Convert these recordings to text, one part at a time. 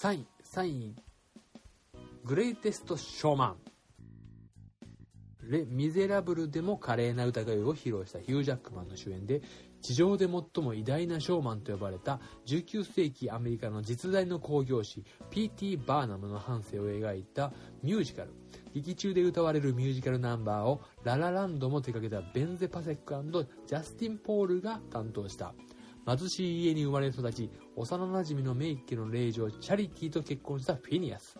3位、3位、グレイテストショーマン。レ・ミゼラブルでも華麗な歌声を披露したヒュー・ジャックマンの主演で、地上で最も偉大なショーマンと呼ばれた19世紀アメリカの実在の興行師 P.T. バーナムの半生を描いたミュージカル。劇中で歌われるミュージカルナンバーをララランドも手掛けたベンゼ・パセックジャスティン・ポールが担当した。貧しい家に生まれ育ち、幼馴染のメイケの霊場チャリティと結婚したフィニアス。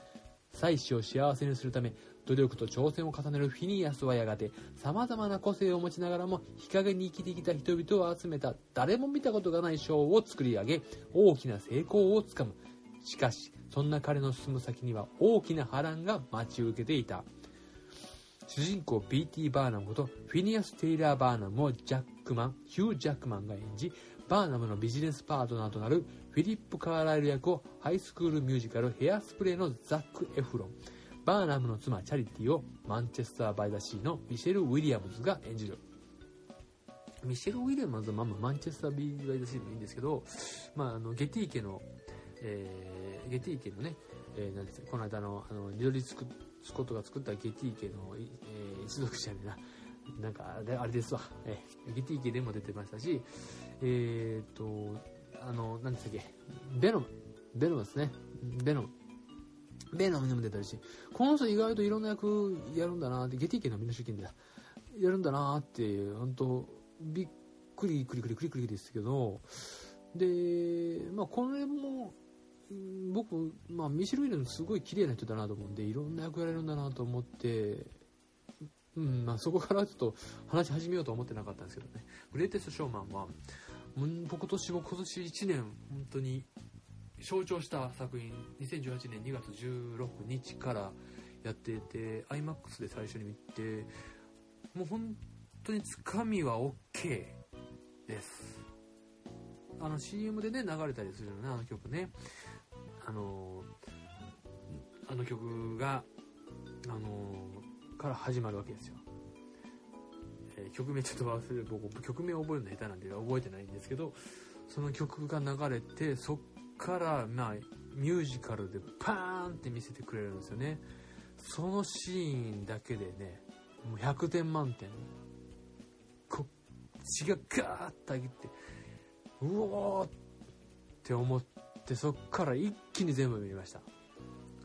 妻子を幸せにするため、努力と挑戦を重ねるフィニアスはやがて、様々な個性を持ちながらも、日陰に生きてきた人々を集めた、誰も見たことがないショーを作り上げ、大きな成功をつかむ。しかし、そんな彼の進む先には大きな波乱が待ち受けていた。主人公 B.T. バーナムことフィニアス・テイラー・バーナムをジャックマン、ヒュー・ジャックマンが演じ、バーナムのビジネスパートナーとなるフィリップ・カーライル役をハイスクールミュージカルヘアスプレーのザック・エフロン、バーナムの妻チャリティをマンチェスター・バイ・ザ・シーのミシェル・ウィリアムズが演じる。ミシェル・ウィリアムズはまあマンチェスター・バイ・ザ・シーでもいいんですけど、まあ、あのゲティ家の、えー、ゲティ家のね、えー、なんですこの間のあのリドリー・スコットが作ったゲティ家の、えー、一族者にな、なんかあれあれですわ、えー、ゲティ家でも出てましたし、えー、っと、あの、何でしたっけ、ベノム、ベノムですね、ベノム。ベノムにも出てるし、この人意外といろんな役やるんだなって、ゲティ家のみんな主権でやるんだなって、本当びっくりくりくりくりくりですけど、で、まあこれも、僕、まあ、ミシェル・ウィルムすごい綺麗な人だなと思うんでいろんな役やれるんだなと思って、うんまあ、そこからちょっと話し始めようとは思ってなかったんですけどね。グレイテスト・ショーマンは僕今年も今年1年本当に象徴した作品。2018年2月16日からやっていて iMAX で最初に見てもう本当につかみは OK です。あの CM でね流れたりするよねあの曲ね。あのあの曲があのから始まるわけですよ、え、曲名ちょっと忘れる僕曲名覚えるの下手なんで覚えてないんですけどその曲が流れてそっからまあミュージカルでパーンって見せてくれるんですよね。そのシーンだけでねもう100点満点。こ血がガーッと上げてうおーって思ってそっから一気に全部見ました。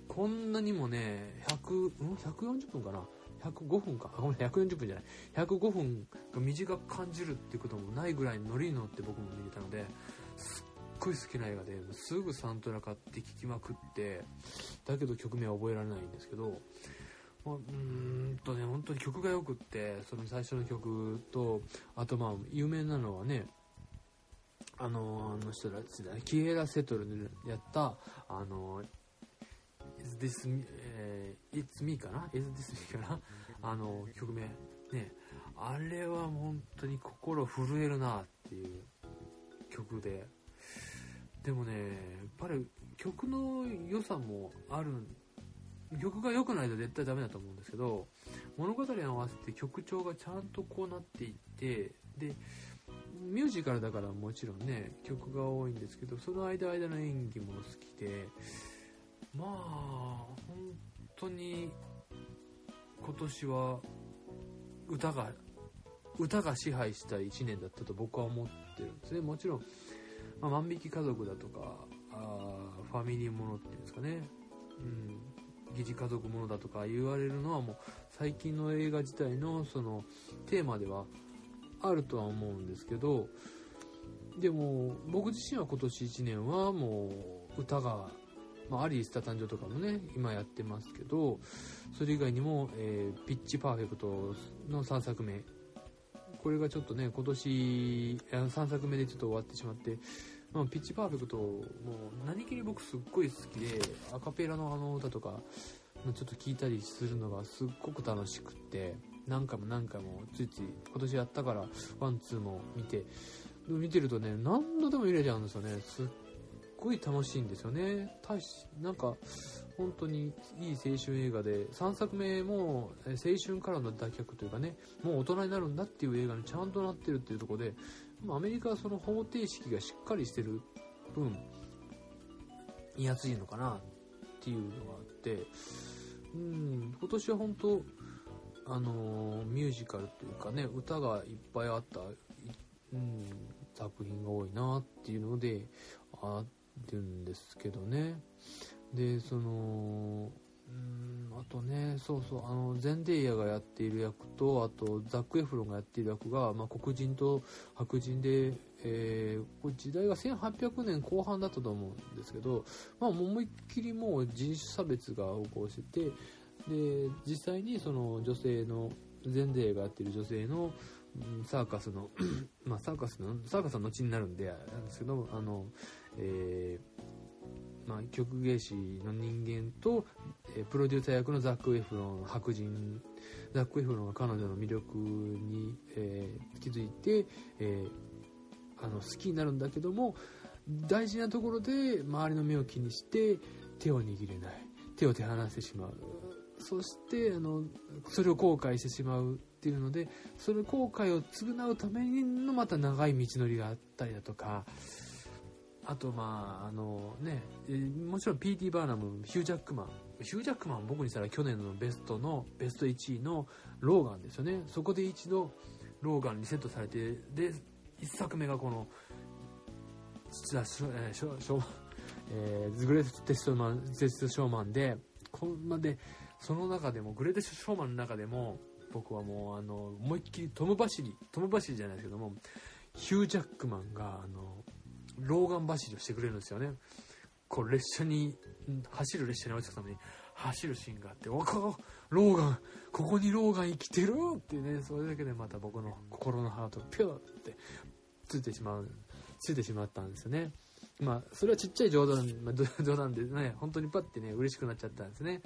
こんなにもね100、うん、140分かな。105分かごめん140分じゃない105分が短く感じるっていうこともないぐらいノリに乗って僕も見れたのですっごい好きな映画ですぐサントラ買って聴きまくってだけど曲名は覚えられないんですけどまあ、うんとね本当に曲がよくってその最初の曲とあとまあ有名なのはねあのあの人たちだキエラ・セトルでやったあの this? えー、It's me かな ?Is this me かな？あの曲名。ね。あれは本当に心震えるなっていう曲で。でもねやっぱり曲の良さもある曲が良くないと絶対ダメだと思うんですけど物語に合わせて曲調がちゃんとこうなっていってでミュージカルだからもちろんね曲が多いんですけどその間間の演技も好きでまあ本当に今年は歌が歌が支配した1年だったと僕は思ってるんですね。もちろん、まあ、万引き家族だとかあファミリーものっていうんですかね。うん疑似家族ものだとか言われるのはもう最近の映画自体のそのテーマではあるとは思うんですけどでも僕自身は今年1年はもう歌が、まあ、アリースタ誕生とかもね今やってますけどそれ以外にも、えー、ピッチパーフェクトの3作目。これがちょっとね今年3作目でちょっと終わってしまってまあ、ピッチパーフェクトもう何気に僕すっごい好きでアカペラのあの歌とかちょっと聞いたりするのがすっごく楽しくって何回も何回もついつい今年やったからワンツーも見て見てるとね何度でも見れちゃうんですよね。すっごい楽しいんですよね。大しなんか本当にいい青春映画で3作目も青春からの脱却というかねもう大人になるんだっていう映画にちゃんとなってるっていうところでアメリカはその方程式がしっかりしてる分いやすいのかなっていうのがあってうん今年は本当あのミュージカルというかね歌がいっぱいあった、うん、作品が多いなっていうのであるんですけどね。でそのうんあとねそうそうあのゼンデイヤがやっている役とあとザック・エフロンがやっている役が、まあ、黒人と白人で、えー、これ時代が1800年後半だったと思うんですけど、まあ、思いっきりもう人種差別が横行しててで実際にその女性のゼンデイヤがやっている女性のサーカスの まあサーカスのサーカスの後になるんでなんですけどあの、えー、まあ、曲芸師の人間と、えー、プロデューサー役のザック・エフロン白人ザック・エフロンが彼女の魅力に、えー、気づいて、えあの好きになるんだけども大事なところで周りの目を気にして手を握れない。手を手放してしまう。そしてあのそれを後悔してしまう。っていうのでその後悔を償うためのまた長い道のりがあったりだとかあとまああのねもちろん PT バーナムヒュージャックマンヒュージャックマン僕にしたら去年のベストのベスト1位のローガンですよね。そこで一度ローガンにセットされてで1作目がこの実はショ、えー、ショショえー、グレートテストマンテストショーマンでこんなでその中でもグレートショーマンの中でも僕はもうあの思いっきりトム走りトム走りじゃないですけどもヒュージャックマンがあの老眼走りをしてくれるんですよね。こう列車に走る列車に落ちたために走るシーンがあっておこローガンここにローガン生きてる！ってねそれだけでまた僕の心のハートがピューってついてしまうついてしまったんですよね。まあそれはちっちゃい冗談、まあ、冗談でね本当にパッてね嬉しくなっちゃったんですね。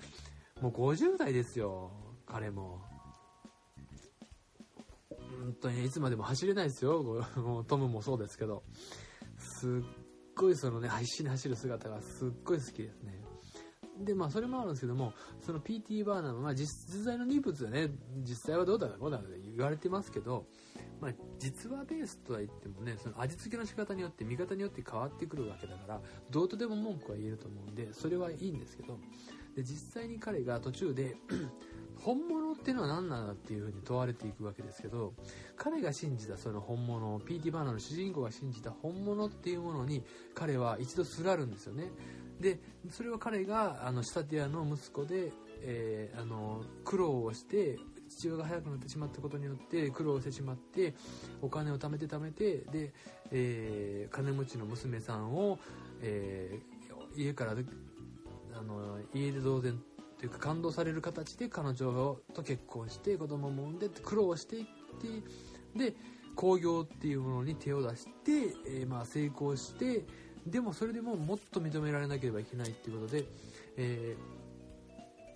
もう50代ですよ彼も。本当にいつまでも走れないですよ。もうトムもそうですけど。すっごいそのね、必死に走る姿がすっごい好きですね。で、まあそれもあるんですけども、その PT バーナーの、まあ実在の人物でね、実際はどうだろう、こうだろう言われてますけど、まあ実話ベースとは言ってもね、その味付けの仕方によって、見方によって変わってくるわけだから、どうとでも文句は言えると思うんで、それはいいんですけど、で実際に彼が途中で 本っていうのは何なんだっていうふうに問われていくわけですけど彼が信じたその本物 PT バーナーの主人公が信じた本物っていうものに彼は一度すがるんですよね。でそれは彼があの仕立て屋の息子で、えー、あの苦労をして父親が早くなってしまったことによって苦労してしまってお金を貯めて貯めてで、えー、金持ちの娘さんを、えー、家からあの家で同然というか感動される形で彼女と結婚して子供も産んで苦労していってで興行っていうものに手を出して、えー、まあ成功してでもそれでももっと認められなければいけないっていうことで、え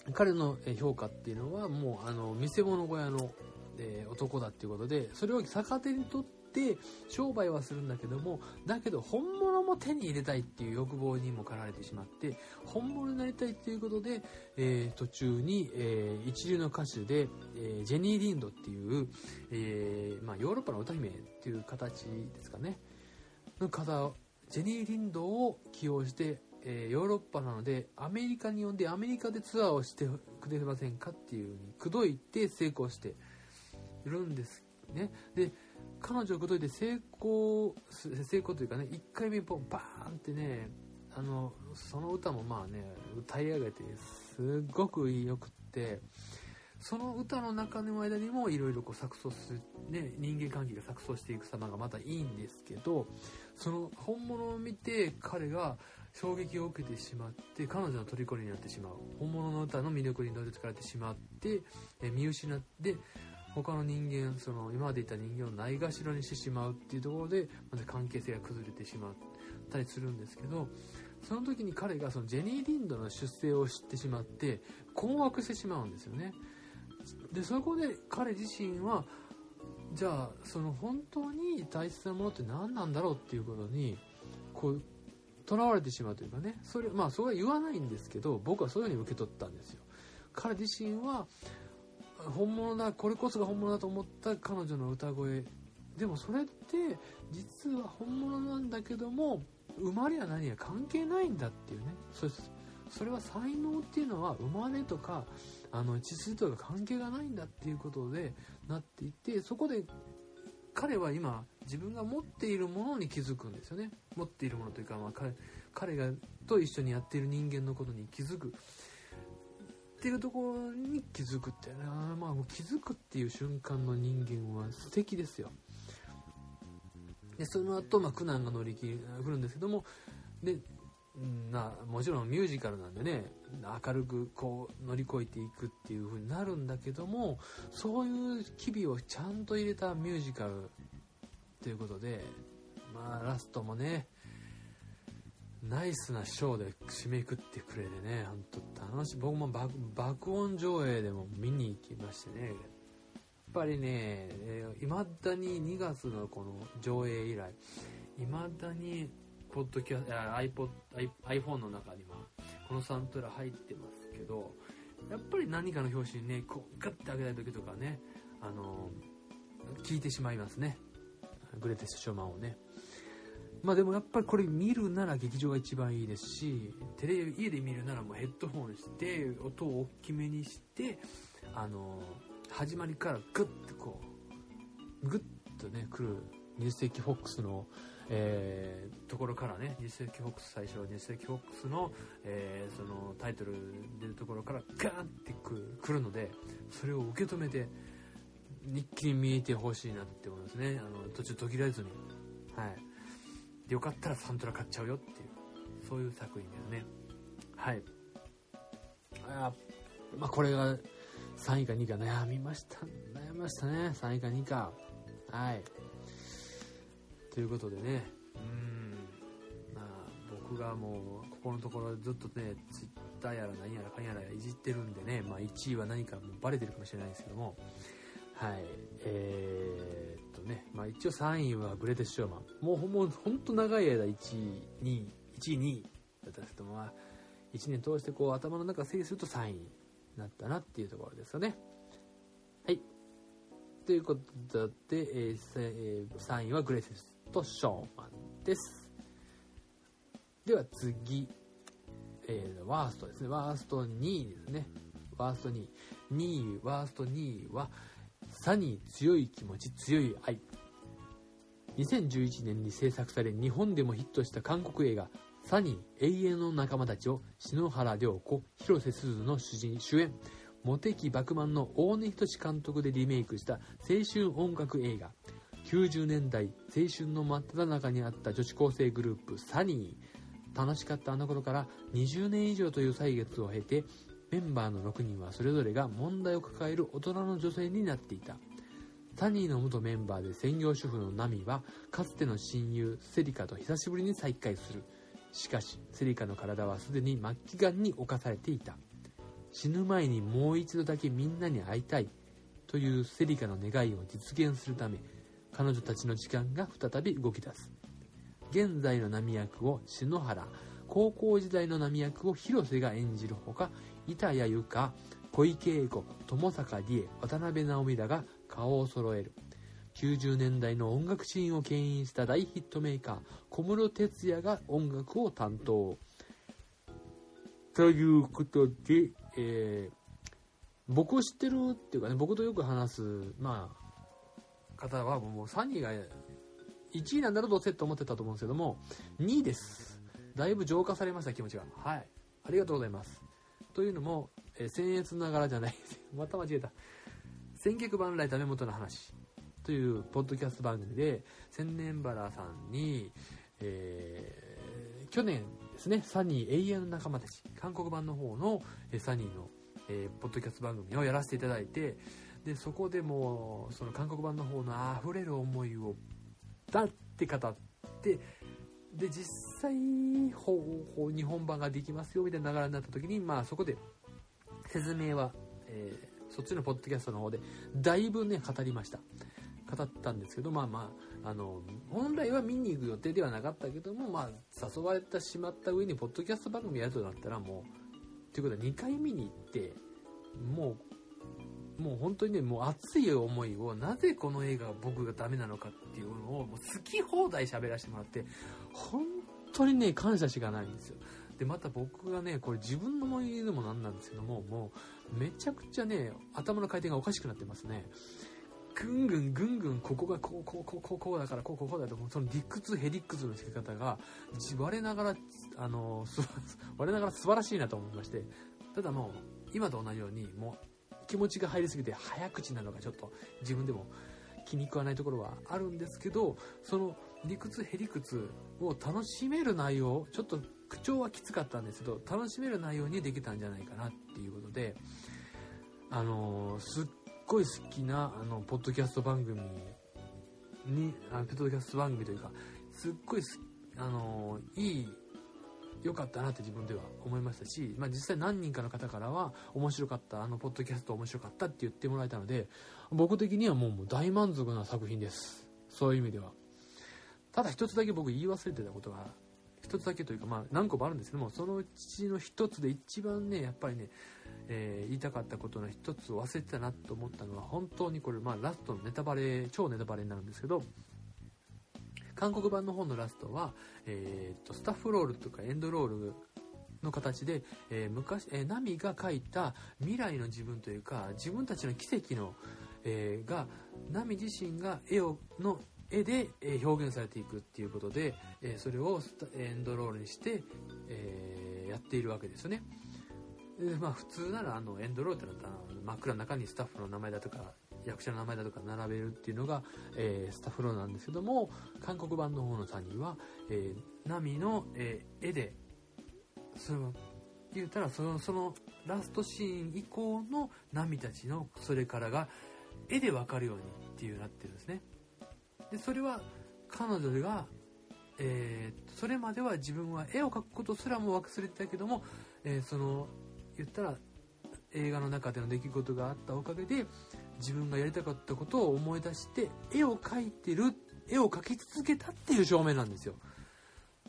ー、彼の評価っていうのはもうあの見せ物小屋の、えー、男だっていうことでそれを逆手にとってって商売はするんだけどもだけど本物も手に入れたいっていう欲望にも駆られてしまって本物になりたいっていうことで、えー、途中に、えー、一流の歌手で、えー、ジェニー・リンドっていう、えまあ、ヨーロッパの歌姫っていう形ですかね。の方ジェニー・リンドを起用してえー、ヨーロッパなのでアメリカに呼んでアメリカでツアーをしてくれませんかっていうふうに口説いて成功しているんですね。で彼女をこといて成功成功というかね1回目ポンバーンってねあのその歌もまあね歌い上げてすごくよくってその歌の中の間にもいろいろ錯綜する、ね、人間関係が錯綜していく様がまたいいんですけどその本物を見て彼が衝撃を受けてしまって彼女の虜になってしまう。本物の歌の魅力に乗りつかれてしまって見失って他の人間その今までいた人間をないがしろにしてしまうっていうところでまず関係性が崩れてしまったりするんですけどその時に彼がそのジェニー・リンドの出生を知ってしまって困惑してしまうんですよね。でそこで彼自身はじゃあその本当に大切なものって何なんだろうっていうことにこうとらわれてしまうというかね。それまあそれは言わないんですけど僕はそういうふうに受け取ったんですよ。彼自身は本物だこれこそが本物だと思った彼女の歌声。でもそれって実は本物なんだけども生まれや何や関係ないんだっていうね。そそれは才能っていうのは生まれとかあの血筋とか関係がないんだっていうことでなっていてそこで彼は今自分が持っているものに気づくんですよね。持っているものというか、まあ、彼彼がと一緒にやっている人間のことに気づく。っていうところに気づくってねまあもう気づくっていう瞬間の人間は素敵ですよ。でその後、まあ苦難が乗り切るんですけども。でなもちろんミュージカルなんでね明るくこう乗り越えていくっていう風になるんだけどもそういう機微をちゃんと入れたミュージカルということでまあラストもねナイスなショーで締めくってくれてね本当楽しい。僕も爆音上映でも見に行きましてね。やっぱりねいまだに2月のこの上映以来いまだにポッドキャ iPod iPhone の中にはこのサントラ入ってますけどやっぱり何かの表紙にねこうガッて開けたい時とかねあの聞いてしまいますね。グレテス・ショーマンをね。まあでもやっぱりこれ見るなら劇場が一番いいですしテレビ家で見るならもうヘッドホンして音を大きめにしてあの始まりからグッてこうグッとね来る20世紀フォックスのえー、ところからね、20世紀フォックス最初、20世紀フォックスの、えー、そのタイトル出るところからガーンってくるので、それを受け止めて、一気に見えてほしいなって思いますね。あの、途中途切らずに。はい。よかったらサントラ買っちゃうよっていう、そういう作品ですね。はい。あまあ、これが3位か2位か悩みました。悩みましたね。3位か2位か。はい。ということでね、うん、まあ、僕がもう、ここのところずっとね、ツイッターやら何やらかんやらいじってるんでね、まあ1位は何かもうバレてるかもしれないですけども、はい、えー、とね、まあ一応3位はグレテス・ショーマン。もうもうほんと長い間1位、2位、1位、2位だったんですけども、まあ、1年通してこう頭の中整理すると3位になったなっていうところですよね。はい。ということで、えー、3位はグレテスとショーマンです。では次、えー、ワーストですね。ワースト2位ですね。ワースト2位。2位、ワースト2位は、サニー強い気持ち強い愛。2011年に制作され日本でもヒットした韓国映画サニー永遠の仲間たちを篠原涼子広瀬すずの主人主演。モテキバクマンの大根仁監督でリメイクした青春音楽映画。90年代青春の真っ只中にあった女子高生グループサニー。楽しかったあの頃から20年以上という歳月を経てメンバーの6人はそれぞれが問題を抱える大人の女性になっていた。サニーの元メンバーで専業主婦のナミはかつての親友セリカと久しぶりに再会する。しかしセリカの体はすでに末期がんに侵されていた。死ぬ前にもう一度だけみんなに会いたいというセリカの願いを実現するため彼女たちの時間が再び動き出す。現在の波役を篠原高校時代の波役を広瀬が演じるほか板谷由香小池栄子友坂理恵渡辺直美らが顔を揃える。90年代の音楽シーンを牽引した大ヒットメーカー小室哲哉が音楽を担当。ということで、えー、僕を知ってるっていうかね僕とよく話すまあ方はもうサニーが1位なんだろうどうせって思ってたと思うんですけども2位です。だいぶ浄化されました気持ちが。はい。ありがとうございます。というのも、えー、僭越ながらじゃない。また間違えた。千客万来ダメ元の話というポッドキャスト番組で千年原さんに、えー、去年ですねサニー永遠の仲間たち韓国版の方の、えー、サニーの、えー、ポッドキャスト番組をやらせていただいてでそこでもその韓国版の方の溢れる思いをだって語ってで実際日本版ができますよみたいな流れになった時にまあそこで説明は、えー、そっちのポッドキャストの方でだいぶね語りました。語ったんですけどまあまああの本来は見に行く予定ではなかったけどもまあ誘われてしまった上にポッドキャスト番組やるとなったらもうということは2回見に行ってもうもう本当にね、もう熱い思いを、なぜこの映画が僕がダメなのかっていうのを、もう好き放題喋らせてもらって、本当にね、感謝しかないんですよ。で、また僕がね、これ自分の思い出でもなんなんですけども、もう、めちゃくちゃね、頭の回転がおかしくなってますね。ぐんぐんぐんぐんここがこうこうこうこうこうだからこうこうこうだとその理屈ヘリックスの付け方が我ながらあの我ながら素晴らしいなと思いましてただもう今と同じようにもう気持ちが入りすぎて早口なのがちょっと自分でも気に食わないところはあるんですけどその理屈へ理屈を楽しめる内容ちょっと口調はきつかったんですけど楽しめる内容にできたんじゃないかなっていうことであのすっごい好きなあのポッドキャスト番組にあポッドキャスト番組というかすっごいあのいい良かったなって自分では思いましたし、まあ、実際何人かの方からは面白かったあのポッドキャスト面白かったって言ってもらえたので僕的にはもう大満足な作品です。そういう意味では。ただ一つだけ僕言い忘れてたことが一つだけというかまあ何個もあるんですけどもそのうちの一つで一番ねやっぱりね、えー、言いたかったことの一つを忘れてたなと思ったのは本当にこれまあラストのネタバレ超ネタバレになるんですけど韓国版の本のラストは、えー、とスタッフロールとかエンドロールの形で、えー、昔、えー、ナミが描いた未来の自分というか自分たちの奇跡の、えー、がナミ自身が絵をの絵で表現されていくっていうことで、えそれをエンドロールにして、えやっているわけですよね。でまあ、普通ならあのエンドロールってなったら真っ暗の中にスタッフの名前だとか役者の名前だとか並べるっていうのが、えー、スタッフローなんですけども韓国版の方の3人は、えー、ナミの、えー、絵でそれを言うたらそのそのラストシーン以降のナミたちのそれからが絵で分かるようにっていうなってるんですね。でそれは彼女が、えー、それまでは自分は絵を描くことすらも忘れてたけども、えー、その言ったら映画の中での出来事があったおかげで自分がやりたかったことを思い出して絵を描いてる絵を描き続けたっていう証明なんですよ。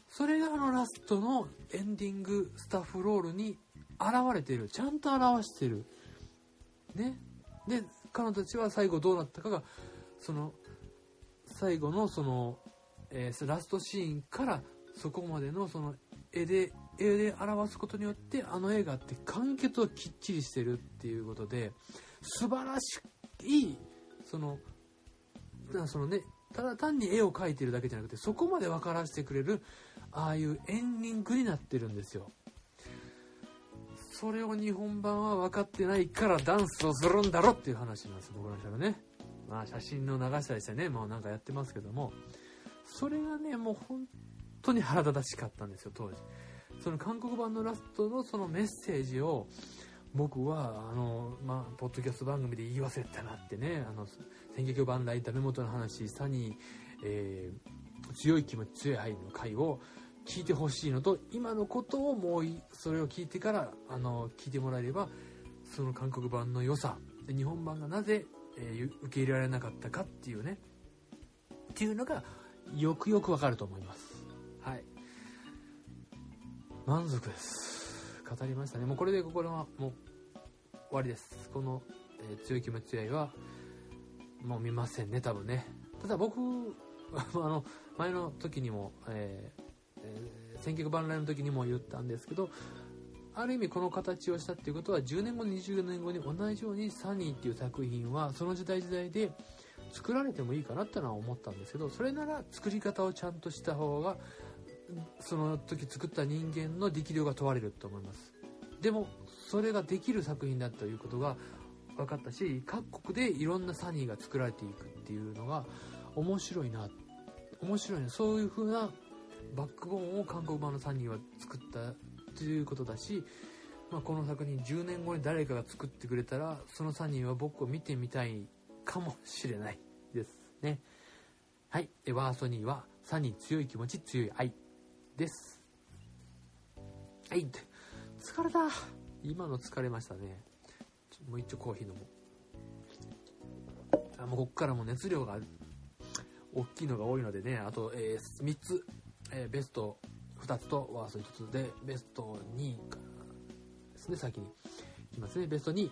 それがあのラストのエンディングスタッフロールに現れてる。ちゃんと表してる。ね。で彼女たちは最後どうなったかがその最後のその、えー、ラストシーンからそこまでのその絵で絵で表すことによってあの映画って完結をきっちりしてるっていうことで素晴らしいそのそのねただ単に絵を描いてるだけじゃなくてそこまで分からせてくれるああいうエンディングになってるんですよ。それを日本版は分かってないからダンスをするんだろっていう話なんです僕らの人はね。まあ写真の流したりしてね。もうなんかやってますけども。それがねもう本当に腹立たしかったんですよ当時。その韓国版のラストのそのメッセージを僕はあの、まあ、ポッドキャスト番組で言い忘れたなってねあの選挙区番来ダメ元の話サニー、えー、強い気持ち強い愛の回を聞いてほしいのと今のことをもうそれを聞いてからあの聞いてもらえればその韓国版の良さで日本版がなぜ、えー、受け入れられなかったかっていうね。っていうのがよくよくわかると思います。満足です語りましたね。もうこれでこれはもう終わりです。この、えー、強い気持ち強いは、もう見ませんね、多分ね。ただ僕、あの、前の時にも、えーえー、選挙万来の時にも言ったんですけど、ある意味この形をしたっていうことは10年後20年後に同じようにサニーっていう作品はその時代時代で作られてもいいかなってのは思ったんですけどそれなら作り方をちゃんとした方がその時作った人間の力量が問われると思います。でもそれができる作品だということが分かったし各国でいろんなサニーが作られていくっていうのが面白いな面白いなそういう風なバックボーンを韓国版のサニーは作ったということだし、まあ、この作品10年後に誰かが作ってくれたらそのサニーは僕を見てみたいかもしれないですね。はい。ワースト2はサニー強い気持ち強い愛。です。はい。疲れた。今の疲れましたね。もう一丁コーヒー飲もう。あもうこっからも熱量が大きいのが多いのでね。あと、えー、3つ、えー、ベスト。2つとワースト1つでベスト2かですね先に。いきますね。ベスト2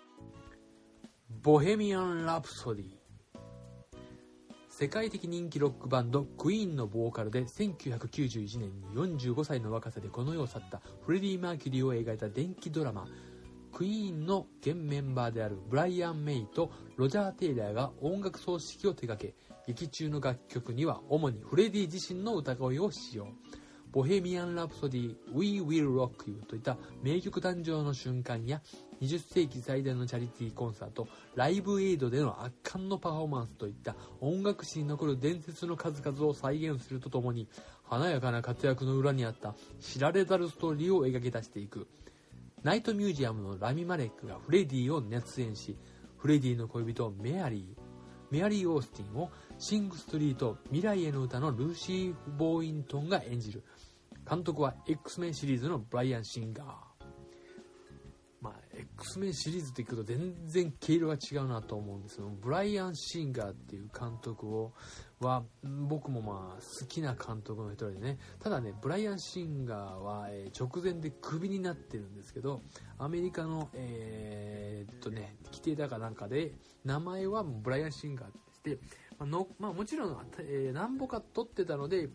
ボヘミアン・ラプソディ。世界的人気ロックバンドクイーンのボーカルで1991年に45歳の若さでこの世を去ったフレディ・マーキュリーを描いた電気ドラマクイーンの現メンバーであるブライアン・メイとロジャー・テイラーが音楽葬式を手掛け劇中の楽曲には主にフレディ自身の歌声を使用。ボヘミアン・ラプソディ We Will Rock You といった名曲誕生の瞬間や20世紀最大のチャリティーコンサートライブエイドでの圧巻のパフォーマンスといった音楽史に残る伝説の数々を再現するとともに華やかな活躍の裏にあった知られざるストーリーを描き出していく。ナイトミュージアムのラミ・マレックがフレディを熱演しフレディの恋人メアリーメアリー・オースティンをシング・ストリート未来への歌のルーシー・ボーイントンが演じる。監督は X メンシリーズのブライアン・シンガー。まあ X メンシリーズって聞くと全然毛色が違うなと思うんですけどブライアン・シンガーっていう監督をは僕もまあ好きな監督の一人でね。ただねブライアン・シンガーは、えー、直前でクビになってるんですけどアメリカのえー、っとね規定だかなんかで名前はブライアン・シンガーってして、まあのまあ、もちろん、えー、何本か取ってたので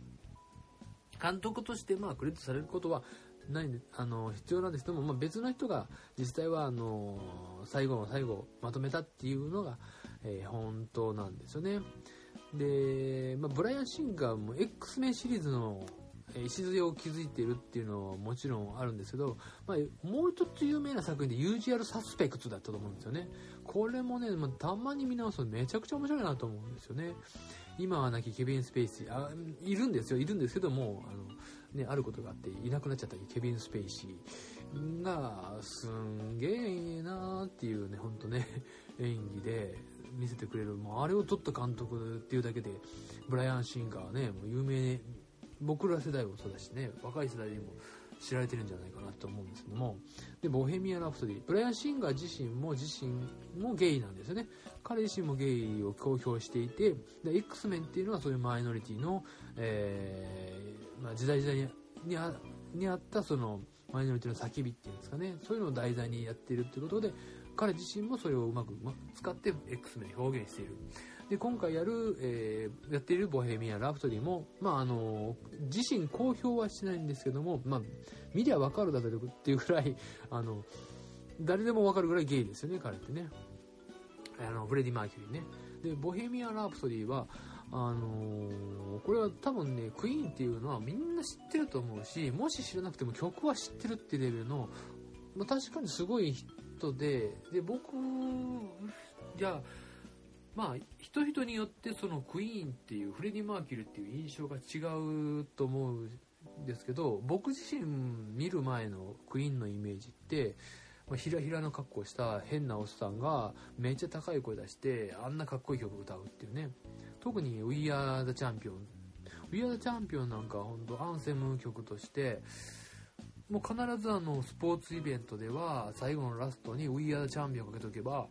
監督としてまあクレジットされることはないあの必要なんですけども、まあ、別の人が実際はあの最後の最後まとめたっていうのが、えー、本当なんですよね。で、まあ、ブライアン・シンガーも X メンシリーズの礎を築いているっていうのはもちろんあるんですけど、まあ、もう一つ有名な作品で UGR サスペクツだったと思うんですよね。これもね、まあ、たまに見直すとめちゃくちゃ面白いなと思うんですよね。今はなきケビン・スペイシー、あ、いるんですよ、いるんですけども、あの、ね、あることがあっていなくなっちゃったケビン・スペイシーが、すんげえいいなーっていうね、ほんとね、演技で見せてくれる、もうあれを撮った監督っていうだけで、ブライアン・シンガーね、もう有名、僕ら世代もそうだしね、若い世代にも知られてるんじゃないかなと思うんですけども、で、ボヘミア・ラプソディ、ブライアン・シンガー自身も自身もゲイなんですよね。彼自身もゲイを公表していて、で、X メンっていうのはそういうマイノリティの、えー、まあ、時代時代にあにあったそのマイノリティの叫びっていうんですかね、そういうのを題材にやっているっていうことで、彼自身もそれをうまく使って X メン表現している。で、今回やる、えー、やっているボヘミアン・ラプソディも、まあ、の、自身公表はしないんですけども、まあ、見りゃわかるだろうっていうぐらい、あの、誰でもわかるぐらいゲイですよね、彼ってね。あの、フレディ・マーキュリーね。で、ボヘミアン・ラプソディは、あのー、これは多分ね、クイーンっていうのはみんな知ってると思うし、もし知らなくても曲は知ってるってレベルの、まあ、確かにすごい人で、で、僕、じゃあ、まあ、人々によってそのクイーンっていう、フレディ・マーキュリーっていう印象が違うと思うんですけど、僕自身見る前のクイーンのイメージって、まあ、ひらひらの格好した変なおっさんがめっちゃ高い声出してあんなかっこいい曲歌うっていうね。特に We Are the Champion We Are the Champion なんか本当アンセム曲としてもう必ずあのスポーツイベントでは最後のラストに We Are the Champion かけとけば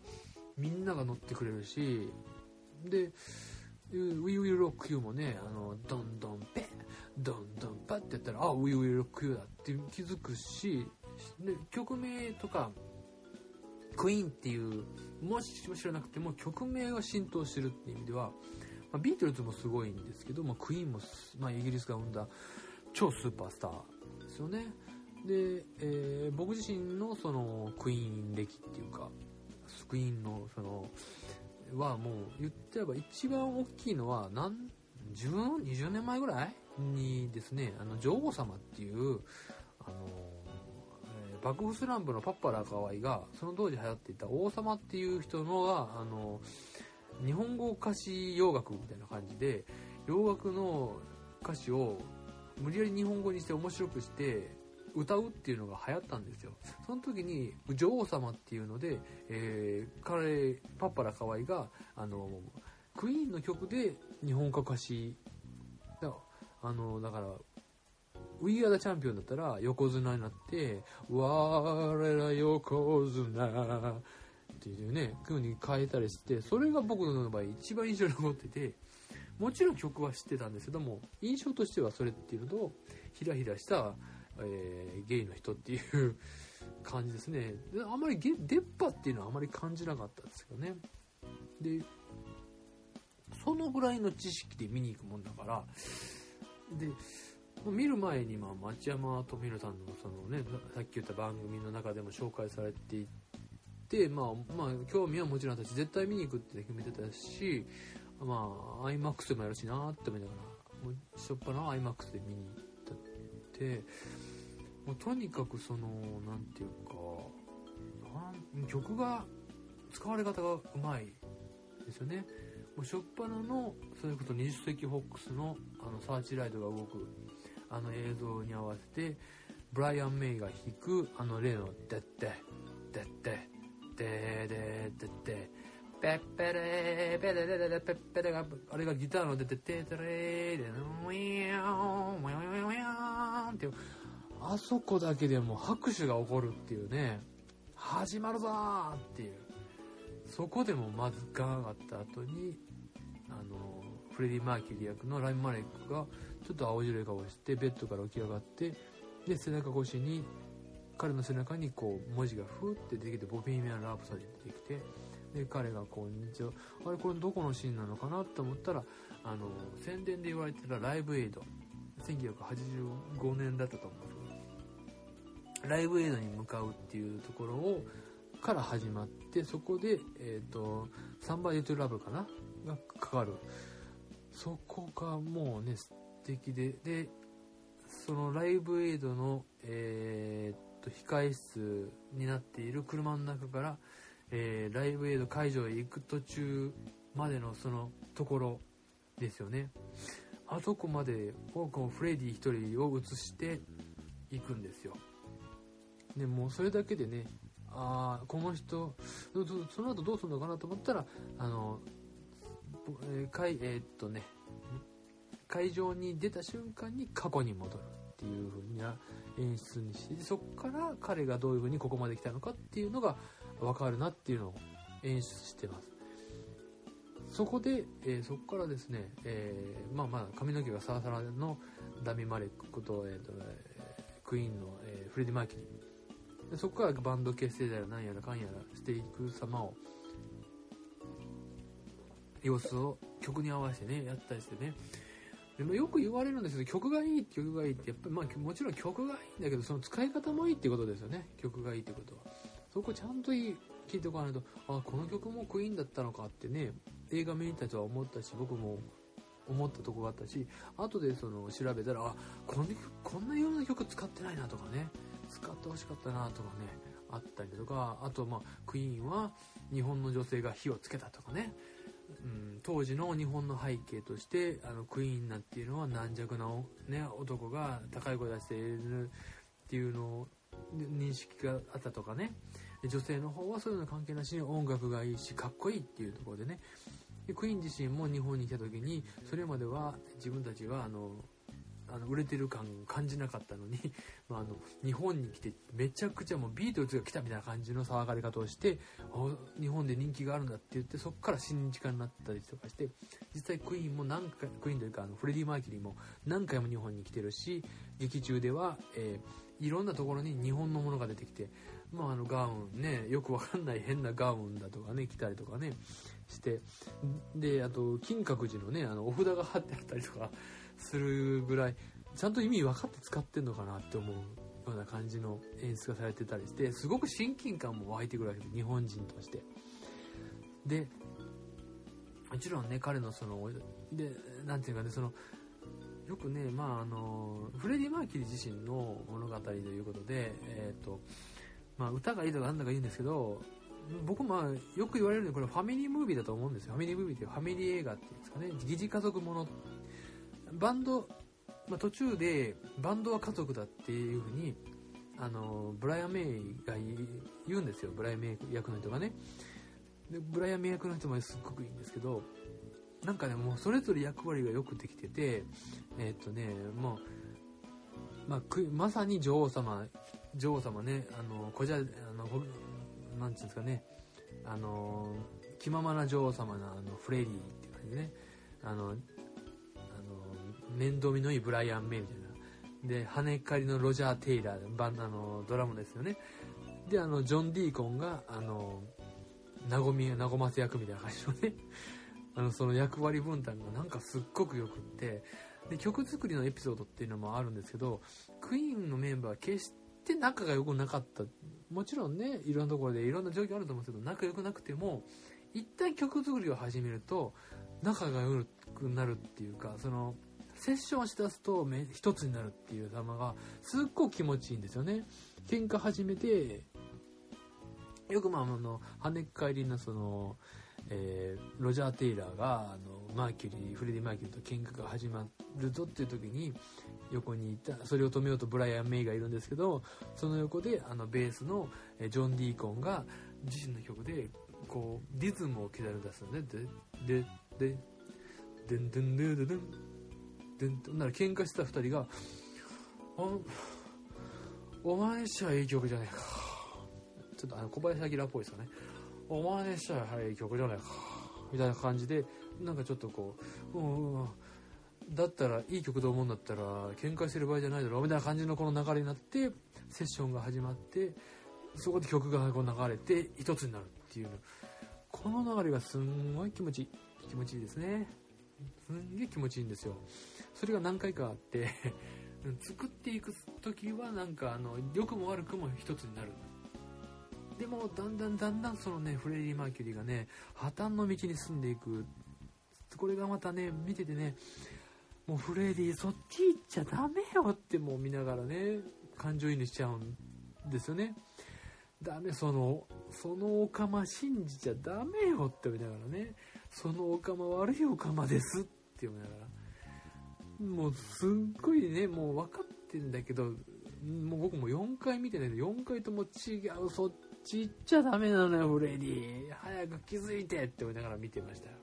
みんなが乗ってくれるしで We Will Rock You もねあのドンドンペドンドンパってやったらあ We Will Rock You だって気づくしで曲名とかクイーンっていうもし知らなくても曲名が浸透してるっていう意味では、まあ、ビートルズもすごいんですけど、まあ、クイーンも、まあ、イギリスが生んだ超スーパースターですよね。で、えー、僕自身のそのクイーン歴っていうかクイーンのそのはもう言ってれば一番大きいのは何10 20年前ぐらいにですねあの女王様っていうあの幕府スランプのパッパラ河合がその当時流行っていた王様っていう人のがあの日本語歌詞洋楽みたいな感じで洋楽の歌詞を無理やり日本語にして面白くして歌うっていうのが流行ったんですよ。その時に女王様っていうので、えー、彼パッパラ河合があのクイーンの曲で日本歌歌詞だあのだから We Are the Champion だったら横綱になって、我ら横綱っていうね、風に変えたりして、それが僕の場合一番印象に残ってて、もちろん曲は知ってたんですけども、印象としてはそれっていうのと、ひらひらした、えー、ゲイの人っていう感じですね。であまり出っ歯っていうのはあまり感じなかったんですけどね。で、そのぐらいの知識で見に行くもんだからで見る前にまあ町山富弘さんのそのねさっき言った番組の中でも紹介されていてまあまあ興味はもちろんあったし絶対見に行くって決めてたしまあ iMAX でもやるしなって思いながらもうしょっぱな iMAX で見に行ったってもうとにかくその何て言うかなん曲が使われ方がうまいですよね。もう初っ端のそれこそ20世紀フォックスのあのサーチライトが動くあの映像に合わせてブライアン・メイが弾くあの例の「デッデデッデデーデーデッデペッペレーペレレレレペッペレがあれがギターの出てテテレーでウィーンウィンウィンウィンっていうあそこだけでも拍手が起こるっていうね。始まるぞーっていう。そこでもまずガン上がった後にあのフレディ・マーキュリー役のラミ・マレックがちょっと青白い顔をしてベッドから起き上がってで背中越しに彼の背中にこう文字がふーって出てきてボビーミアン・ラプソディ出てきてで彼がこう日常あれこれどこのシーンなのかなと思ったらあの宣伝で言われてたライブエイド。1985年だったと思うんです。ライブエイドに向かうっていうところをから始まってそこで、えーと「サンバディ・トゥ・ラブ」かな？がかかる。そこがもうね素敵で。でそのライブエイドの、えー、と控室になっている車の中から、えー、ライブエイド会場へ行く途中までのそのところですよね。あそこまでをこうフレディ一人を映していくんですよ。でもうそれだけでねああこの人その後どうするのかなと思ったらあの、えー、会えー、っとね会場に出た瞬間に過去に戻るっていう風な演出にしてそこから彼がどういう風にここまで来たのかっていうのが分かるなっていうのを演出してます。そこで、えー、そこからですね、えー、まあまあ髪の毛がサラサラのダミ・マレックと、えーとクイーンの、え、フレディ・マーキュリー。でそこからバンド結成だよなんやらかんやらしていく様を様子を曲に合わせてねやったりしてね。でもよく言われるんですけど曲がいい曲がいいってやっぱまあもちろん曲がいいんだけどその使い方もいいってことですよね。曲がいいってことは。そこちゃんといい聞いておかないとあこの曲もクイーンだったのかってね映画見に行ったとは思ったし僕も思ったとこがあったし後でその調べたらあこのこんなような曲使ってないなとかね。使ってほしかったなとかねあったりとかあとまあクイーンは日本の女性が火をつけたとかね、うん、当時の日本の背景としてあのクイーンなんていうのは軟弱な、ね、男が高い声出しているっていうのを認識があったとかね。女性の方はそういうの関係なしに音楽がいいしかっこいいっていうところでね。でクイーン自身も日本に来た時にそれまでは自分たちはあのあの売れてる感感じなかったのに、まあ、あの日本に来てめちゃくちゃもうビートルズが来たみたいな感じの騒がれ方をして日本で人気があるんだって言ってそこから親日家になったりとかして実際クイーンも何回クイーンというかあのフレディ・マーキュリーも何回も日本に来てるし劇中では、えー、いろんなところに日本のものが出てきて、まあ、あのガウンねよくわかんない変なガウンだとかね着たりとかねしてであと金閣寺のねあのお札が貼ってあったりとかするぐらいちゃんと意味分かって使ってんのかなって思うような感じの演出がされてたりしてすごく親近感も湧いてくるわけです日本人として。でもちろんね彼のそので何て言うかねそのよくねまああのフレディ・マーキュリー自身の物語ということでえ、ー、とまあ歌がいいとかなんだか言うんですけど僕まあよく言われるのはこれファミリームービーだと思うんですよ。ファミリームービーってファミリー映画っていうんですかね。疑似家族ものバンド、まあ、途中でバンドは家族だっていうふうにあのブライアン・メイが言うんですよ。ブライアン・メイ役の人がね。でブライアン・メイ役の人もすっごくいいんですけどなんかねもうそれぞれ役割がよくできててえー、っとねもう、まあ、まさに女王様女王様ねあのこじゃあのなんていうんですかねあの気ままな女王様のあのフレディっていう感じでね。あの面倒見のいいブライアン・メイみたいな。で、跳ねりのロジャー・テイラー、バンあの、ドラムですよね。で、あの、ジョン・ディーコンが、あの、和み、和ます役みたいな感じのね。あのその役割分担がなんかすっごくよくってで曲作りのエピソードっていうのもあるんですけどクイーンのメンバーは決して仲が良くなかったもちろんねいろんなところでいろんな状況あると思うんですけど仲良くなくても一旦曲作りを始めると仲が良くなるっていうかそのセッションしだすと一つになるっていう様がすっごく気持ちいいんですよね。喧嘩始めてよくまああの跳ね返りのそのえー、ロジャー・テイラーがあのマーキュリーフレディ・マーキュリーと喧嘩が始まるぞっていう時に横にいたそれを止めようとブライアン・メイがいるんですけどその横であのベースのジョン・ディーコンが自身の曲でこうリズムを刻み出すのでででででんでんでんでん。でんでんなら喧嘩してた2人が「お前にしてはいい曲じゃねえか」ちょっとあの小林旭っぽいですよね。お前したらはいい曲じゃないか。みたいな感じでなんかちょっとこううんうん。だったらいい曲と思うんだったら喧嘩してる場合じゃないだろう。みたいな感じのこの流れになってセッションが始まってそこで曲がこう流れて一つになるっていう。この流れがすんごい気持ちいい。気持ちいいですね。すんげえ気持ちいいんですよ。それが何回かあって 作っていく時はなんかあの良くも悪くも一つになるでもだんだんだんだんそのねフレディ・マーキュリーがね破綻の道に進んでいく。これがまたね見ててねもうフレディそっち行っちゃダメよってもう見ながらね感情移入しちゃうんですよね。ダメそのそのオカマ信じちゃダメよって思いながらね。そのオカマ悪いオカマですって思いながら。もうすっごいねもう分かってんだけどもう僕も4回見てないで4回とも違うそっち行っちゃダメなのよフレディ早く気づいてって思いながら見てました。よ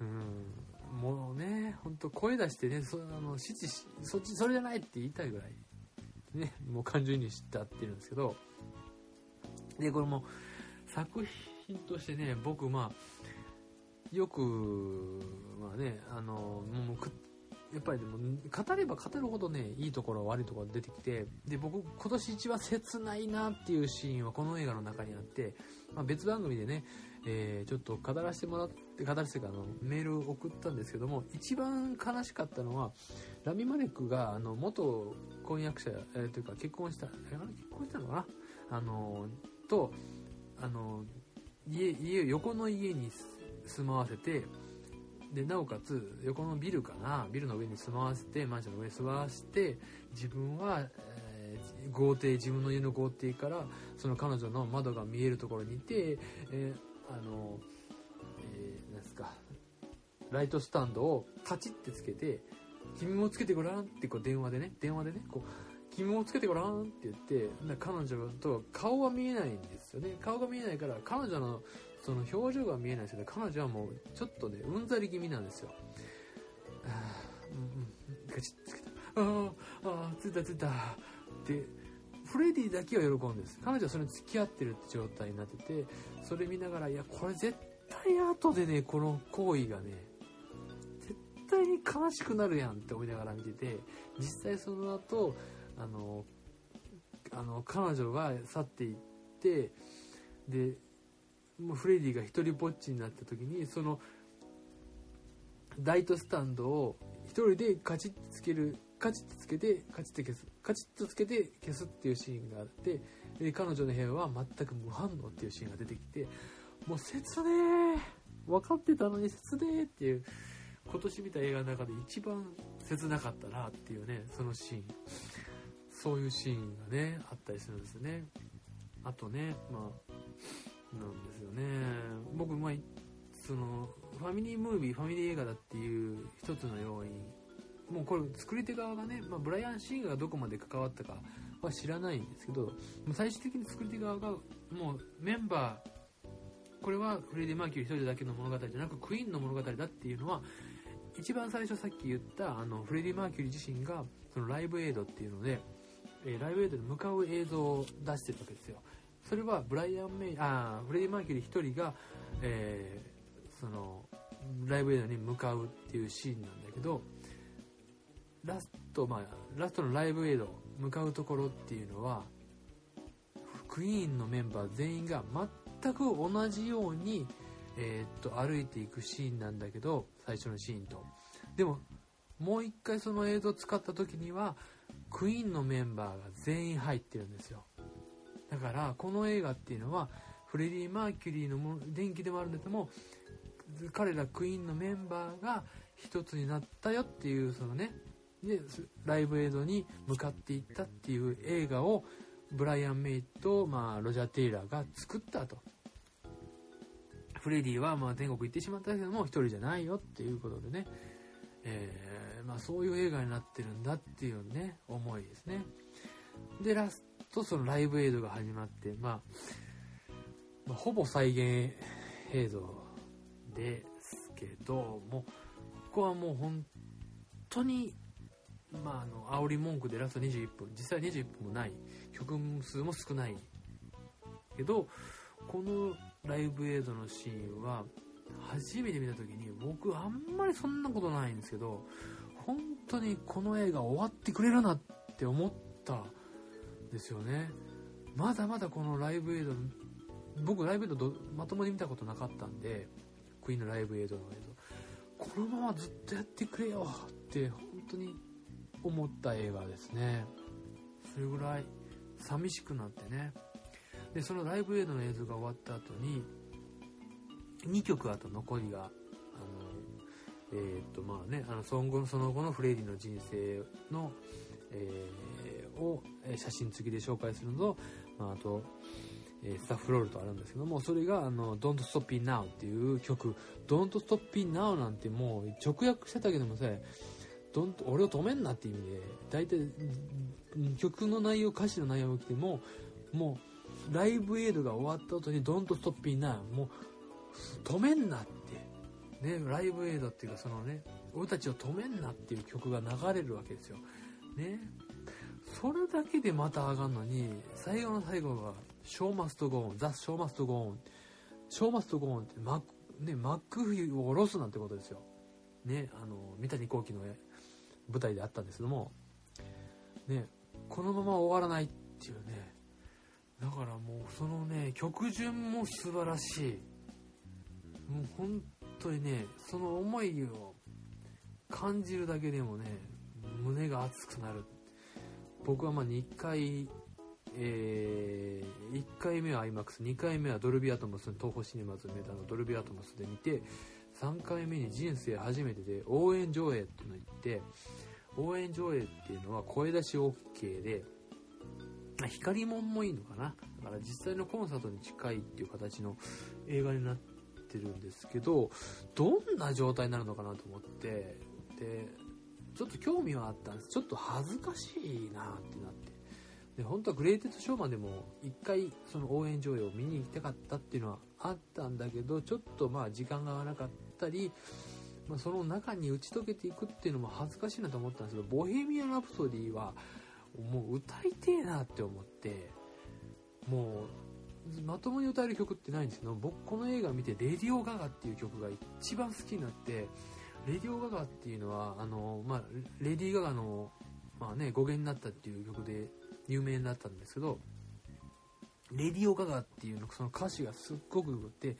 うん。もうねほんと声出してねそあの指示そっちそれじゃないって言いたいぐらいねもう感情移入したってるんですけど。でこれも作品としてね僕まあよくまあねあのもうやっぱりでも語れば語るほどねいいところ悪いところ出てきてで僕今年一番切ないなっていうシーンはこの映画の中にあって、まあ、別番組でね、えー、ちょっと語らせてもらって語らせてかあのメール送ったんですけども一番悲しかったのはラミ・マレックがあの元婚約者、えー、というか結婚した結婚したのかなあのとあの家家横の家に住まわせてでなおかつ横のビルかなビルの上に住まわせてマンションの上に住まわせて自分は、えー、豪邸自分の家の豪邸からその彼女の窓が見えるところにいて、えー、あの、えー、ですかライトスタンドをカチッてつけて「君もつけてごらん」ってこう電話でね電話でねこう君もつけてごらんって言って彼女と顔は見えないんですよね。顔が見えないから彼女のその表情が見えないですけど彼女はもうちょっとねうんざり気味なんですよ。あうんうんガチッつけた。ああついたついた。でフレディだけは喜んでです。彼女はそれに付き合ってるって状態になっててそれ見ながらいやこれ絶対後でねこの行為がね絶対に悲しくなるやんって思いながら見てて実際その後あのあの彼女が去っていってでフレディが一人ぼっちになった時にそのライトスタンドを一人でカチッとつけるカチッとつけてカチッと消すカチッとつけて消すっていうシーンがあってで彼女の部屋は全く無反応っていうシーンが出てきてもう切ねー分かってたのに切ねーっていう今年見た映画の中で一番切なかったなっていうねそのシーン。そういうシーンがねあったりするんですよね。あとねまあなんですよね。僕まあそのファミリームービーファミリー映画だっていう一つのようにもうこれ作り手側がね、まあ、ブライアン・シンガーがどこまで関わったかは知らないんですけど最終的に作り手側がもうメンバーこれはフレディ・マーキュリー一人だけの物語じゃなくクイーンの物語だっていうのは一番最初さっき言ったあのフレディ・マーキュリー自身がそのライブエイドっていうので、えー、ライブエイドに向かう映像を出してるわけですよ。それはブライアン・メイあフレディ・マーキュリー1人が、えー、そのライブエイドに向かうっていうシーンなんだけどラストまあラストのライブエイド向かうところっていうのはクイーンのメンバー全員が全く同じように、えーっと歩いていくシーンなんだけど最初のシーンと。でももう一回その映像使った時にはクイーンのメンバーが全員入ってるんですよ。だからこの映画っていうのはフレディ・マーキュリーの電気でもあるんだけども彼らクイーンのメンバーが一つになったよっていうそのねでライブ映像に向かっていったっていう映画をブライアン・メイと、まあ、ロジャー・テイラーが作ったと。フレディはまあ天国行ってしまったけども一人じゃないよっていうことでね、えーまあ、そういう映画になってるんだっていうね思いですね。でラストそのライブ映像が始まって、まあ、まあ、ほぼ再現映像ですけどもここはもう本当にまあ、あの煽り文句でラスト21分実際21分もない曲数も少ないけどこのライブ映像のシーンは初めて見た時に僕あんまりそんなことないんですけど本当にこの映画終わってくれるなって思ったですよね。まだまだこのライブ映像僕ライブ映像まともに見たことなかったんでクイーンのライブ映像の映像。このままずっとやってくれよって本当に思った映画ですね。それぐらい寂しくなってね。でそのライブエイドの映像が終わった後に2曲あと残りがあのえー、っとまあねあのその後のその後のフレディの人生の、えー、を写真付きで紹介するのと、まあ、あとえスタッフロールとあるんですけどもそれがあの「Don't Stop Me Now」っていう曲「Don't Stop Me Now」なんてもう直訳してたけどもさどん俺を止めんなっていう意味で大体曲の内容歌詞の内容を聞いてももうライブエイドが終わった後に「Don't Stop Me Now」もう止めんなって。ねライブエイドっていうかそのね俺たちを止めんなっていう曲が流れるわけですよ。ね。それだけでまた上がるのに最後の最後が「Show Must Go On」「The Show Must Go On」「Show Must Go On」ってマック,、ね、マックフィーを下ろすなんてことですよねあの三谷幸喜の舞台であったんですけども、ね、このまま終わらないっていうね、だからもうそのね、曲順も素晴らしい。もう本当にね、その思いを感じるだけでもね、胸が熱くなる。僕はまあ2回、えー、1回目は IMAX、2回目はドルビーアトモスの、東宝シネマズメダのドルビーアトモスで見て、3回目に人生初めてで応援上映っていうのを言って応援上映っていうのは声出し OK で光もんもいいのかな。だから実際のコンサートに近いっていう形の映画になってるんですけどどんな状態になるのかなと思ってでちょっと興味はあったんです。ちょっと恥ずかしいなってなって。で本当はグレイテッドショーマンでも一回その応援上映を見に行きたかったっていうのはあったんだけどちょっとまあ時間が合わなかったり、まあ、その中に打ち解けていくっていうのも恥ずかしいなと思ったんですけど、ボヘミアン・ラプソディは、もう歌いてえなって思って、もう、まともに歌える曲ってないんですけど、僕この映画見て、レディオ・ガガっていう曲が一番好きになって、レディオ・ガガっていうのは、あの、まあ、レディー・ガガの、まあね、語源になったっていう曲で有名になったんですけど、レディオ・ガガっていうのその歌詞がすっごくよくて、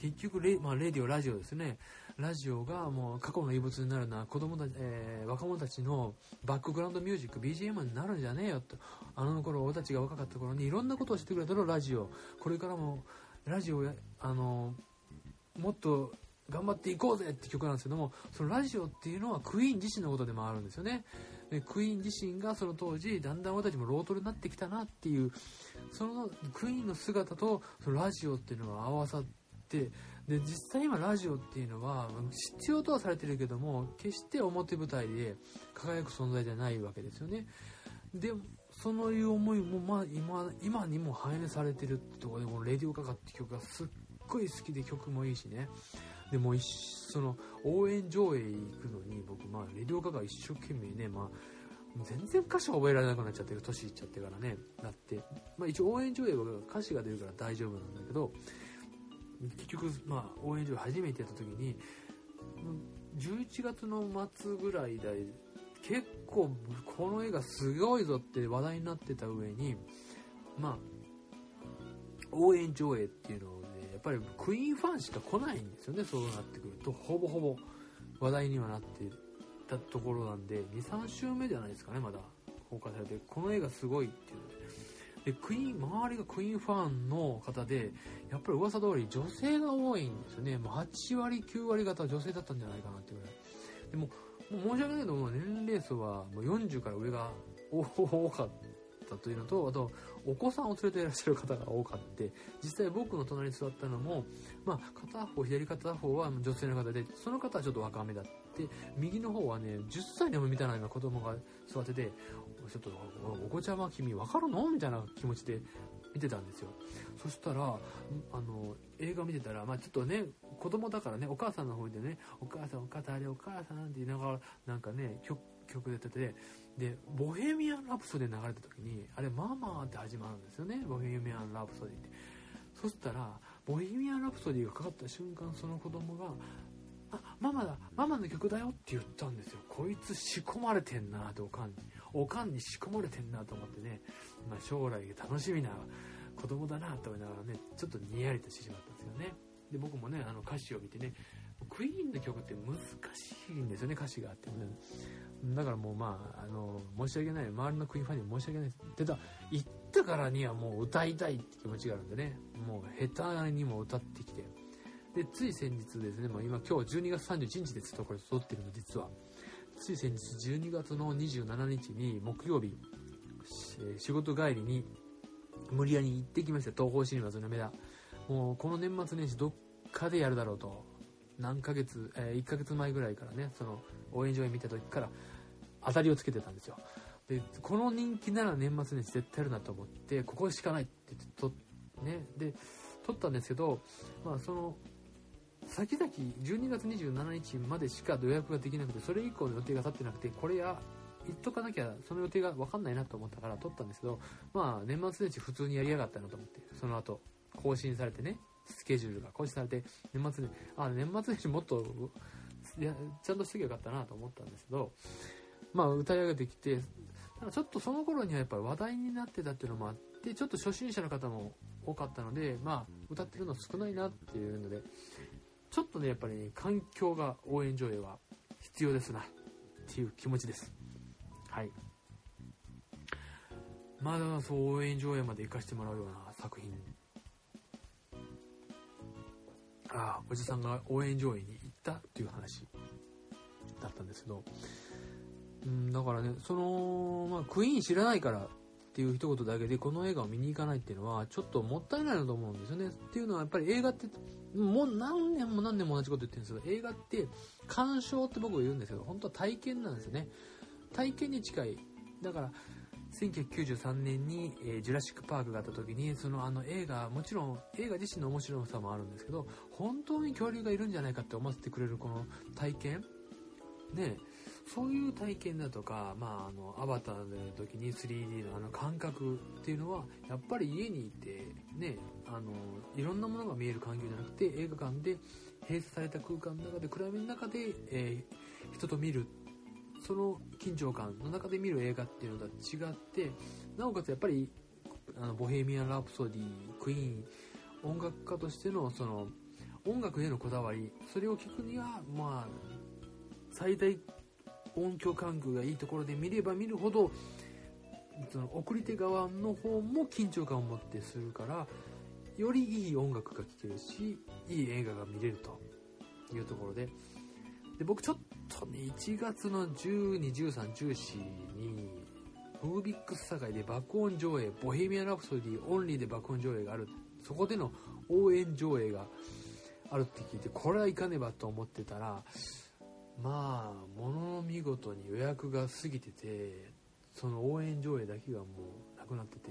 結局レ、まあ、レディオ、ラジオですね。ラジオがもう過去の遺物になるのは子供たち、えー、若者たちのバックグラウンドミュージック、BGM になるんじゃねえよと。あの頃、俺たちが若かった頃にいろんなことをしてくれたのラジオ。これからも、ラジオや、あの、もっと頑張っていこうぜって曲なんですけども、そのラジオっていうのはクイーン自身のことでもあるんですよね。でクイーン自身がその当時、だんだん俺たちもロートルになってきたなっていう、そのクイーンの姿とそのラジオっていうのが合わさって、で実際今ラジオっていうのは必要とはされてるけども決して表舞台で輝く存在じゃないわけですよねでそのいう思いもまあ今今にも反映されてるってとこでこの「レディオガガ」って曲がすっごい好きで曲もいいしねでもその応援上映行くのに僕まあレディオガガ一生懸命ねまあ全然歌詞覚えられなくなっちゃってる年いっちゃってからねなって、まあ、一応応援上映は歌詞が出るから大丈夫なんだけど結局、まあ、応援上映初めてやった時に11月の末ぐらいで結構この絵がすごいぞって話題になってた上にまあ応援上映っていうのをぱりクイーンファンしか来ないんですよねそうなってくると。ほぼほぼ話題にはなってたところなんで23週目じゃないですかねまだ。公開されてこの映画すごいっていうで。クイーン周りがクイーンファンの方でやっぱり噂通り女性が多いんですよね。もう8割9割方は女性だったんじゃないかなっていうぐらい。でももう申し訳ないけども年齢層はもう40から上が多かったというのとあとお子さんを連れていらっしゃる方が多かって実際僕の隣に座ったのも、まあ、片方左片方は女性の方でその方はちょっと若めだって。右の方はね10歳にも満たないような子供が座っててちょっとお子ちゃま君分かるの？みたいな気持ちで見てたんですよ。そしたらあの映画見てたら、まあ、ちょっとね子供だからねお母さんの方でね「お母さんお母さんあれお母さん」って言いながらなんかね曲でててで「ボヘミアン・ラプソディ」流れた時にあれ「ママ」って始まるんですよね「ボヘミアン・ラプソディ」って。そしたら「ボヘミアン・ラプソディ」がかかった瞬間その子供が「あママだママの曲だよ」って言ったんですよ。こいつ仕込まれてんなっておかんに。おかんに仕込まれてんなと思ってね、まあ、将来楽しみな子供だなと思いながらねちょっとにやりとしてしまったんですよね。で僕もねあの歌詞を見てねクイーンの曲って難しいんですよね歌詞があってねだからもうまああの申し訳ない。周りのクイーンファンに申し訳ないですただ行ったからにはもう歌いたいって気持ちがあるんでね。もう下手にも歌ってきて。でつい先日ですねもう今今日12月31日ですとこれ撮ってるの実はつい先日12月の27日に木曜日仕事帰りに無理やり行ってきました。東宝シネマズの目だ。もうこの年末年始どっかでやるだろうと。何ヶ月、えー、1ヶ月前ぐらいからねその応援上映見た時から当たりをつけてたんですよ。でこの人気なら年末年始絶対やるなと思ってここしかないって言ってとねで撮ったんですけどまあその先々12月27日までしか予約ができなくてそれ以降の予定が立ってなくてこれや言っとかなきゃその予定が分かんないなと思ったから撮ったんですけどまあ年末年始普通にやりやがったなと思ってその後更新されてね。スケジュールが更新されて年末にあ年末年始もっといやちゃんとしてきゃよかったなと思ったんですけどまあ歌い上げてきてちょっとその頃にはやっぱり話題になってたっていうのもあってちょっと初心者の方も多かったのでまあ歌ってるの少ないなっていうのでちょっとねやっぱり、ね、環境が応援上映は必要ですなっていう気持ちです。はい。まだそう応援上映まで行かせてもらうような作品あおじさんが応援上映に行ったっていう話だったんですけどうんだからねその、まあ、クイーン知らないからっていう一言だけでこの映画を見に行かないっていうのはちょっともったいないなと思うんですよね。っていうのはやっぱり映画ってもう何年も何年も同じこと言ってるんですけど映画って鑑賞って僕は言うんですけど本当は体験なんですよね。体験に近い。だから1993年に、えー、ジュラシック・パークがあった時にそのあの映画もちろん映画自身の面白さもあるんですけど本当に恐竜がいるんじゃないかって思わせてくれるこの体験。ねそういう体験だとか、まあ、あのアバターの時に 3D のあの感覚っていうのはやっぱり家にいてねあのいろんなものが見える環境じゃなくて映画館で閉鎖された空間の中で暗闇の中で、えー、人と見るその緊張感の中で見る映画っていうのとは違ってなおかつやっぱりあのボヘミアン・ラプソディクイーン音楽家としてのその音楽へのこだわりそれを聞くにはまあ最大音響環境がいいところで見れば見るほどその送り手側の方も緊張感を持ってするからよりいい音楽が聴けるしいい映画が見れるというところで。で僕ちょっとね1月の121314にムービックス堺で爆音上映ボヘミアン・ラプソディオンリーで爆音上映がある。そこでの応援上映があるって聞いてこれはいかねばと思ってたらまあものの見事に予約が過ぎててその応援上映だけがもうなくなってて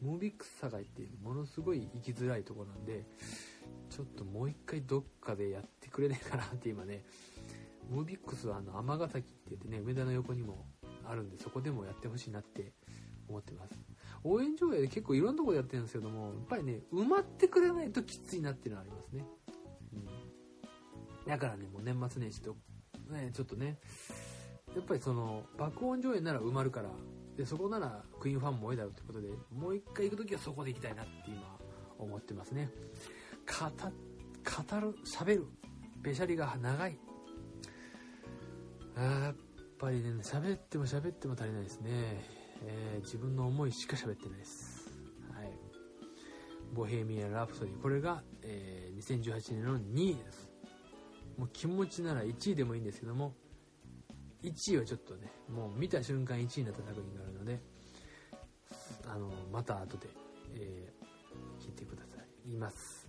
ムービックス堺ってものすごい行きづらいとこなんでちょっともう一回どっかでやってくれねえかなって今ねムービックスはあの尼崎って言ってね梅田の横にもあるんでそこでもやってほしいなって思ってます。応援上映で結構いろんなとこでやってるんですけどもやっぱりね埋まってくれないときついなっていうのはありますね。うん。だからねもう年末年始とねちょっとねやっぱりその爆音上映なら埋まるからでそこならクイーンファンも多いだろうってことでもう一回行く時はそこで行きたいなって今思ってますね。語る喋るべしゃりが長い。やっぱりね喋っても喋っても足りないですね、えー、自分の思いしか喋ってないです。はい。ボヘミアン・ラプソディ。これが、えー、2018年の2位です。もう気持ちなら1位でもいいんですけども1位はちょっとねもう見た瞬間1位になった作品があるのであのまた後で、えー、聞いてください。います。